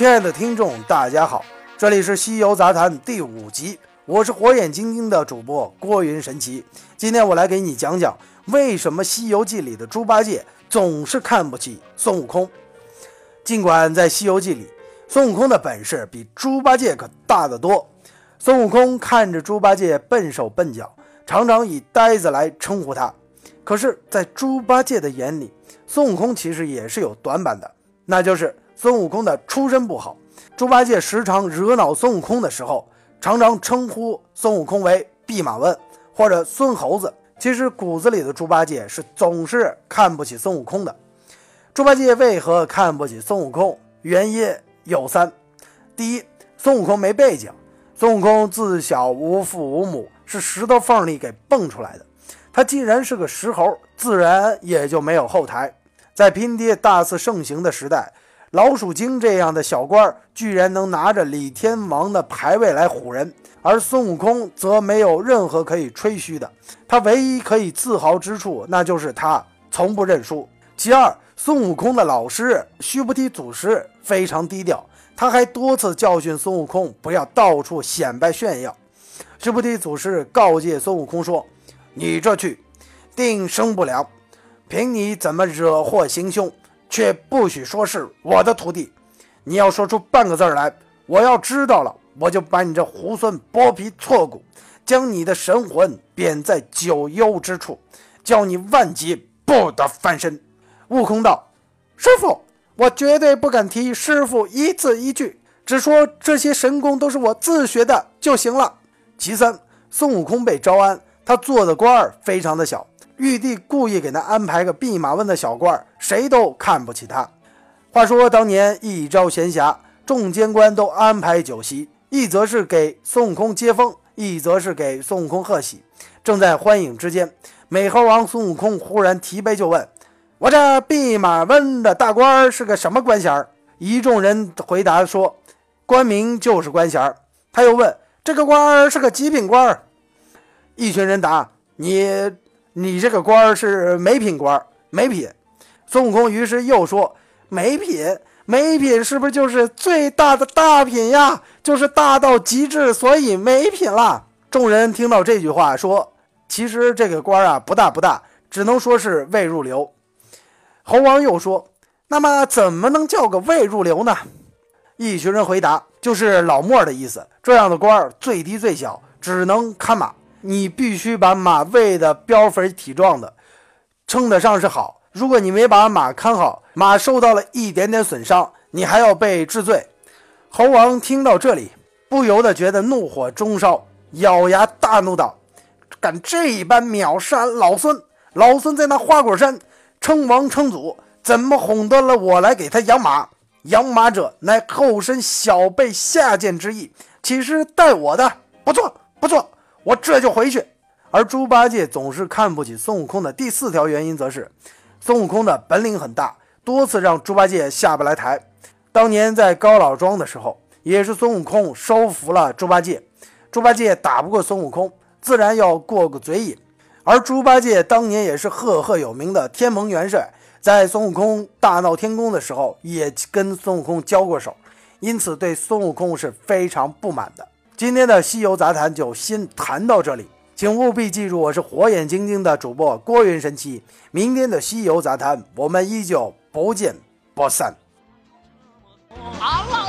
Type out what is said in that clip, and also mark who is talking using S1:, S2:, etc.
S1: 亲爱的听众，大家好，这里是《西游杂谈》第五集，我是火眼金睛的主播郭云神奇。今天我来给你讲讲，为什么《西游记》里的猪八戒总是看不起孙悟空。尽管在《西游记》里，孙悟空的本事比猪八戒可大得多，孙悟空看着猪八戒笨手笨脚，常常以呆子来称呼他。可是，在猪八戒的眼里，孙悟空其实也是有短板的，那就是孙悟空的出身不好。猪八戒时常惹恼孙悟空的时候，常常称呼孙悟空为弼马温或者孙猴子。其实骨子里的猪八戒是总是看不起孙悟空的。猪八戒为何看不起孙悟空？原因有三：第一，孙悟空没背景，孙悟空自小无父无母，是石头缝里给蹦出来的。他既然是个石猴，自然也就没有后台。在拼爹大肆盛行的时代，老鼠精这样的小官儿居然能拿着李天王的牌位来唬人，而孙悟空则没有任何可以吹嘘的。他唯一可以自豪之处，那就是他从不认输。其二，孙悟空的老师须菩提祖师非常低调，他还多次教训孙悟空不要到处显摆炫耀。须菩提祖师告诫孙悟空说。你这去，定生不了。凭你怎么惹祸行凶，却不许说是我的徒弟。你要说出半个字来，我要知道了，我就把你这猢狲剥皮挫骨，将你的神魂贬在九幽之处，叫你万劫不得翻身。悟空道：“师傅，我绝对不敢提师傅一字一句，只说这些神功都是我自学的就行了。”其三，孙悟空被招安。他做的官儿非常的小，玉帝故意给他安排个弼马温的小官儿，谁都看不起他。话说当年一朝闲暇，众监官都安排酒席，一则是给孙悟空接风，一则是给孙悟空贺喜。正在欢饮之间，美猴王孙悟空忽然提杯就问：“我这弼马温的大官儿是个什么官衔？”一众人回答说：“官名就是官衔。”他又问：“这个官儿是个极品官儿？”一群人答：“你，你这个官儿是没品官儿，没品。”孙悟空于是又说：“没品，没品，是不是就是最大的大品呀？就是大到极致，所以没品了。”众人听到这句话，说：“其实这个官儿啊，不大不大，只能说是未入流。”猴王又说：“那么怎么能叫个未入流呢？”一群人回答：“就是老莫的意思。这样的官儿最低最小，只能看马。”你必须把马喂的膘肥体壮的，称得上是好。如果你没把马看好，马受到了一点点损伤，你还要被治罪。猴王听到这里，不由得觉得怒火中烧，咬牙大怒道：“敢这般藐视老孙！老孙在那花果山称王称祖，怎么哄得了我来给他养马？养马者乃后身小辈下贱之意，岂是待我的？不错，不错。”我这就回去。而猪八戒总是看不起孙悟空的第四条原因，则是孙悟空的本领很大，多次让猪八戒下不来台。当年在高老庄的时候，也是孙悟空收服了猪八戒。猪八戒打不过孙悟空，自然要过个嘴瘾。而猪八戒当年也是赫赫有名的天蓬元帅，在孙悟空大闹天宫的时候，也跟孙悟空交过手，因此对孙悟空是非常不满的。今天的西游杂谈就先谈到这里。请务必记住我是火眼金睛的主播郭云神奇。明天的西游杂谈我们依旧不见不散。好了